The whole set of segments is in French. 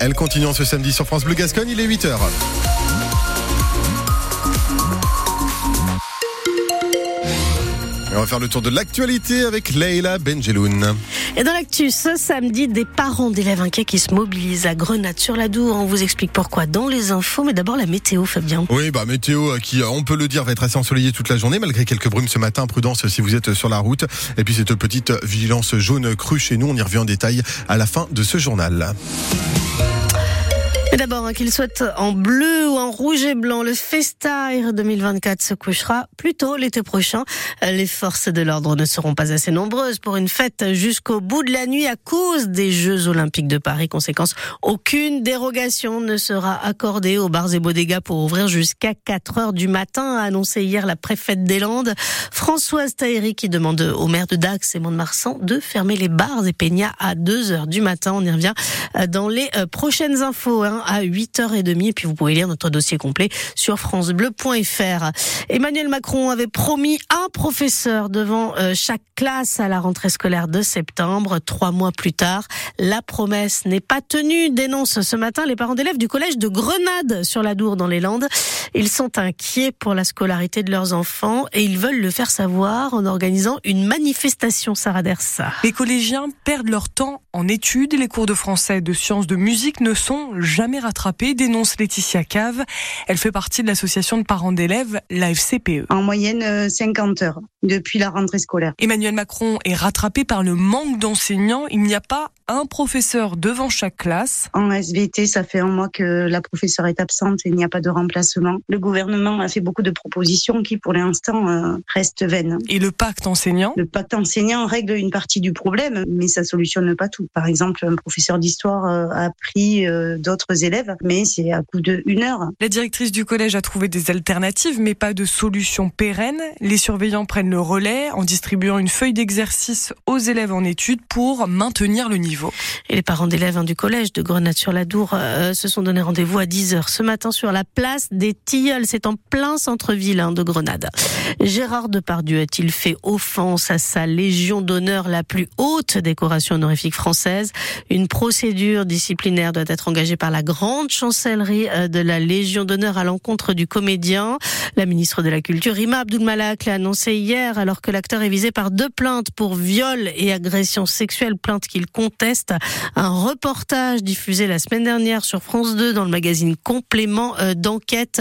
Elle continue en ce samedi sur France Bleu Gascogne, il est 8h. on va faire le tour de l'actualité avec Leila Benjeloun. Et dans l'actu, ce samedi, des parents d'élèves inquiets qui se mobilisent à Grenade sur la Dour. On vous explique pourquoi dans les infos, mais d'abord la météo, Fabien. Oui, bah météo euh, qui, euh, on peut le dire, va être assez ensoleillée toute la journée, malgré quelques brumes ce matin. Prudence si vous êtes sur la route. Et puis cette petite vigilance jaune crue chez nous, on y revient en détail à la fin de ce journal. D'abord, hein, qu'il soit en bleu ou en rouge et blanc, le Festaire 2024 se couchera plus tôt l'été prochain. Les forces de l'ordre ne seront pas assez nombreuses pour une fête jusqu'au bout de la nuit à cause des Jeux Olympiques de Paris. Conséquence, aucune dérogation ne sera accordée aux bars et bodegas pour ouvrir jusqu'à 4 heures du matin, a annoncé hier la préfète des Landes, Françoise Taïri, qui demande au maire de Dax et Mont-de-Marsan de fermer les bars et peignas à 2 heures du matin. On y revient dans les euh, prochaines infos. Hein à 8h30. Et puis vous pouvez lire notre dossier complet sur francebleu.fr. Emmanuel Macron avait promis un professeur devant euh, chaque classe à la rentrée scolaire de septembre. Trois mois plus tard, la promesse n'est pas tenue, dénonce ce matin les parents d'élèves du collège de Grenade sur la Dour dans les Landes. Ils sont inquiets pour la scolarité de leurs enfants et ils veulent le faire savoir en organisant une manifestation, Sarah Dersa. Les collégiens perdent leur temps en études. Les cours de français de sciences de musique ne sont jamais rattrapée, dénonce Laetitia Cave. Elle fait partie de l'association de parents d'élèves, la FCPE. En moyenne, 50 euh, heures depuis la rentrée scolaire. Emmanuel Macron est rattrapé par le manque d'enseignants. Il n'y a pas un professeur devant chaque classe. En SVT, ça fait un mois que la professeure est absente et il n'y a pas de remplacement. Le gouvernement a fait beaucoup de propositions qui, pour l'instant, euh, restent vaines. Et le pacte enseignant? Le pacte enseignant règle une partie du problème, mais ça solutionne pas tout. Par exemple, un professeur d'histoire euh, a pris euh, d'autres élèves, mais c'est à coup de une heure. La directrice du collège a trouvé des alternatives, mais pas de solution pérenne. Les surveillants prennent le relais en distribuant une feuille d'exercice aux élèves en études pour maintenir le niveau. Et les parents d'élèves hein, du collège de Grenade-sur-la-Dour euh, se sont donné rendez-vous à 10h ce matin sur la place des Tilleuls. C'est en plein centre-ville hein, de Grenade. Gérard Depardieu a-t-il fait offense à sa Légion d'honneur, la plus haute décoration honorifique française? Une procédure disciplinaire doit être engagée par la grande chancellerie euh, de la Légion d'honneur à l'encontre du comédien. La ministre de la Culture, Rima Abdulmalak, l'a annoncé hier alors que l'acteur est visé par deux plaintes pour viol et agression sexuelle, plaintes qu'il un reportage diffusé la semaine dernière sur France 2 dans le magazine Complément euh, d'enquête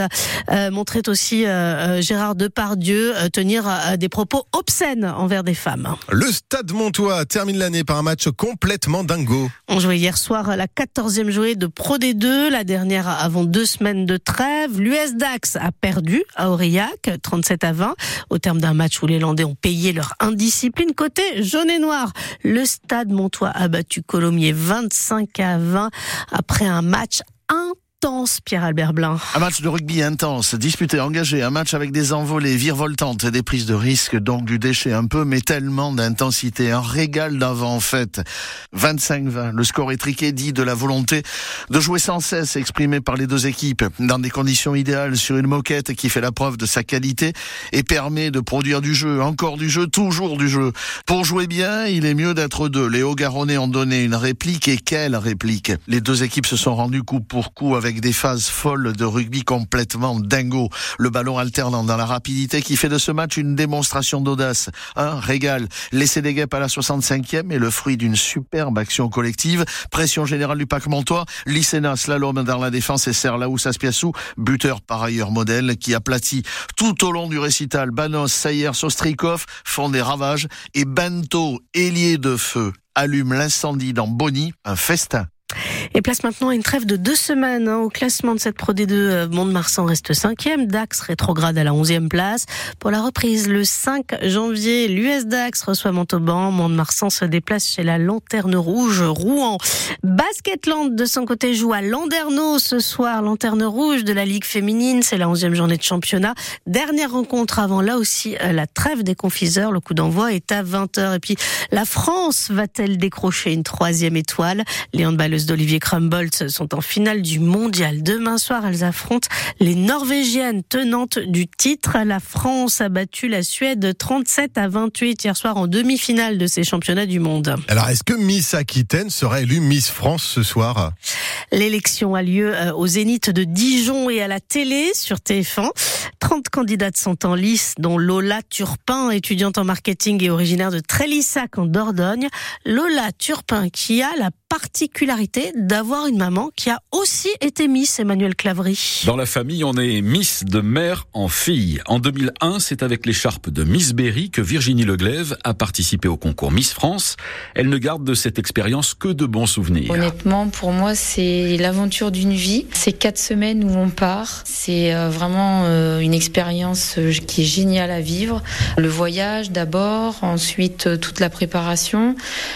euh, montrait aussi euh, Gérard Depardieu tenir des propos obscènes envers des femmes. Le Stade Montois termine l'année par un match complètement dingo. On jouait hier soir la 14e journée de Pro D2, la dernière avant deux semaines de trêve. L'US Dax a perdu à Aurillac, 37 à 20, au terme d'un match où les Landais ont payé leur indiscipline. Côté jaune et noir, le Stade Montois a battu Colomiers 25 à 20 après un match intense, Pierre-Albert Blin. Un match de rugby intense, disputé, engagé, un match avec des envolées virevoltantes des prises de risque, donc du déchet un peu, mais tellement d'intensité, un régal d'avant en fait. 25-20, le score étriqué dit de la volonté de jouer sans cesse, exprimé par les deux équipes, dans des conditions idéales sur une moquette qui fait la preuve de sa qualité et permet de produire du jeu, encore du jeu, toujours du jeu. Pour jouer bien, il est mieux d'être deux. Les Hauts-Garonnais ont donné une réplique et quelle réplique? Les deux équipes se sont rendues coup pour coup avec des phases folles de rugby complètement dingo. Le ballon alternant dans la rapidité qui fait de ce match une démonstration d'audace. Un régal. Laisser des guêpes à la 65e est le fruit d'une superbe action collective. Pression générale du pack montois. Lycéna slalom dans la défense et Serlaous Aspiassou, buteur par ailleurs modèle, qui aplatit tout au long du récital. Banos, Sayer, Sostrikov font des ravages et Bento, ailier de feu, allume l'incendie dans Bonny, un festin. Et place maintenant une trêve de deux semaines hein. au classement de cette Pro D2. Euh, Mont-de-Marsan reste cinquième, Dax rétrograde à la onzième place. Pour la reprise, le 5 janvier, l'US Dax reçoit Montauban. Mont-de-Marsan se déplace chez la Lanterne Rouge Rouen. Basketland de son côté joue à Landerneau ce soir. Lanterne Rouge de la Ligue féminine, c'est la onzième journée de championnat. Dernière rencontre avant là aussi euh, la trêve des confiseurs. Le coup d'envoi est à 20h. Et puis la France va-t-elle décrocher une troisième étoile? Les handballeuses d'Olivier Olivier Crumbolts sont en finale du mondial. Demain soir, elles affrontent les Norvégiennes tenantes du titre. La France a battu la Suède 37 à 28 hier soir en demi-finale de ces championnats du monde. Alors, est-ce que Miss Aquitaine sera élue Miss France ce soir? L'élection a lieu euh, au Zénith de Dijon et à la télé sur TF1. 30 candidates sont en lice, dont Lola Turpin, étudiante en marketing et originaire de Trélissac en Dordogne. Lola Turpin qui a la particularité d'avoir une maman qui a aussi été Miss Emmanuel Clavry. Dans la famille, on est Miss de mère en fille. En 2001, c'est avec l'écharpe de Miss Berry que Virginie Leglève a participé au concours Miss France. Elle ne garde de cette expérience que de bons souvenirs. Honnêtement, pour moi, c'est l'aventure d'une vie. C'est quatre semaines où on part. C'est euh, vraiment euh, une expérience euh, qui est géniale à vivre. Le voyage d'abord, ensuite toute la préparation.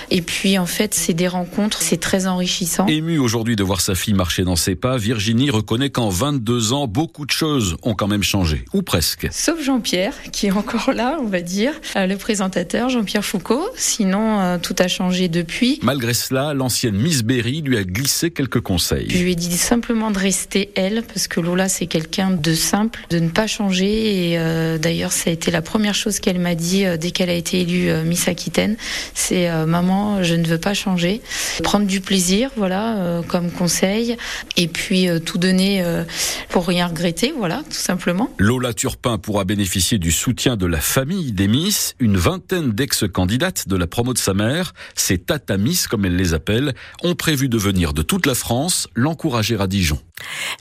Et puis, en fait, c'est des rencontres c'est très enrichissant. Émue aujourd'hui de voir sa fille marcher dans ses pas, Virginie reconnaît qu'en 22 ans, beaucoup de choses ont quand même changé, ou presque. Sauf Jean-Pierre, qui est encore là, on va dire, euh, le présentateur Jean-Pierre Foucault. Sinon, euh, tout a changé depuis. Malgré cela, l'ancienne Miss Berry lui a glissé quelques conseils. Je lui ai dit simplement de rester elle, parce que Lola, c'est quelqu'un de simple, de ne pas changer. Et euh, d'ailleurs, ça a été la première chose qu'elle m'a dit dès qu'elle a été élue Miss Aquitaine. C'est maman, je ne veux pas changer prendre du plaisir, voilà, euh, comme conseil, et puis euh, tout donner euh, pour rien regretter, voilà, tout simplement. Lola Turpin pourra bénéficier du soutien de la famille des Miss. Une vingtaine d'ex-candidates de la promo de sa mère, ces Tata Miss comme elle les appelle, ont prévu de venir de toute la France l'encourager à Dijon.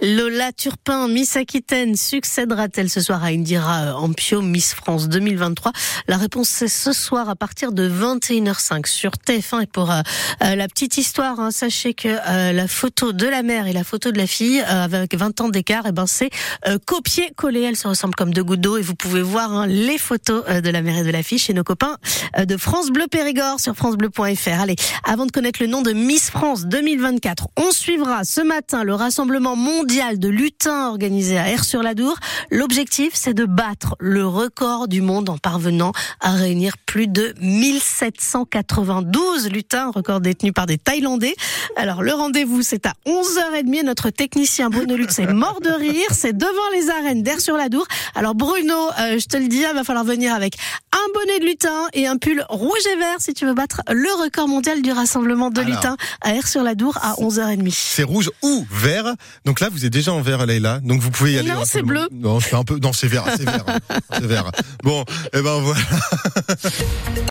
Lola Turpin, Miss Aquitaine, succédera-t-elle ce soir à Indira Ampio, Miss France 2023 La réponse c'est ce soir à partir de 21h05 sur TF1. Et pour la petite histoire, hein. sachez que euh, la photo de la mère et la photo de la fille, euh, avec 20 ans d'écart, et eh ben c'est euh, copié-collé. Elles se ressemblent comme deux gouttes d'eau et vous pouvez voir hein, les photos de la mère et de la fille chez nos copains de France Bleu Périgord sur francebleu.fr. Allez, avant de connaître le nom de Miss France 2024, on suivra ce matin le rassemblement mondial de lutins organisé à Air-sur-la-Dour. L'objectif, c'est de battre le record du monde en parvenant à réunir plus de 1792 lutins, record détenu par des Thaïlandais. Alors le rendez-vous c'est à 11h30 notre technicien Bruno Lutz est mort de rire, c'est devant les arènes d'Air sur la Dour. Alors Bruno, euh, je te le dis, il va falloir venir avec un bonnet de lutin et un pull rouge et vert si tu veux battre le record mondial du rassemblement de lutins à Air sur la Dour à 11h30. C'est rouge ou vert. Donc là vous êtes déjà en vert Leïla, donc vous pouvez y aller. Non, c'est bleu. Non, c'est un peu non, c'est vert, c'est vert. c'est vert. Bon, et eh ben voilà.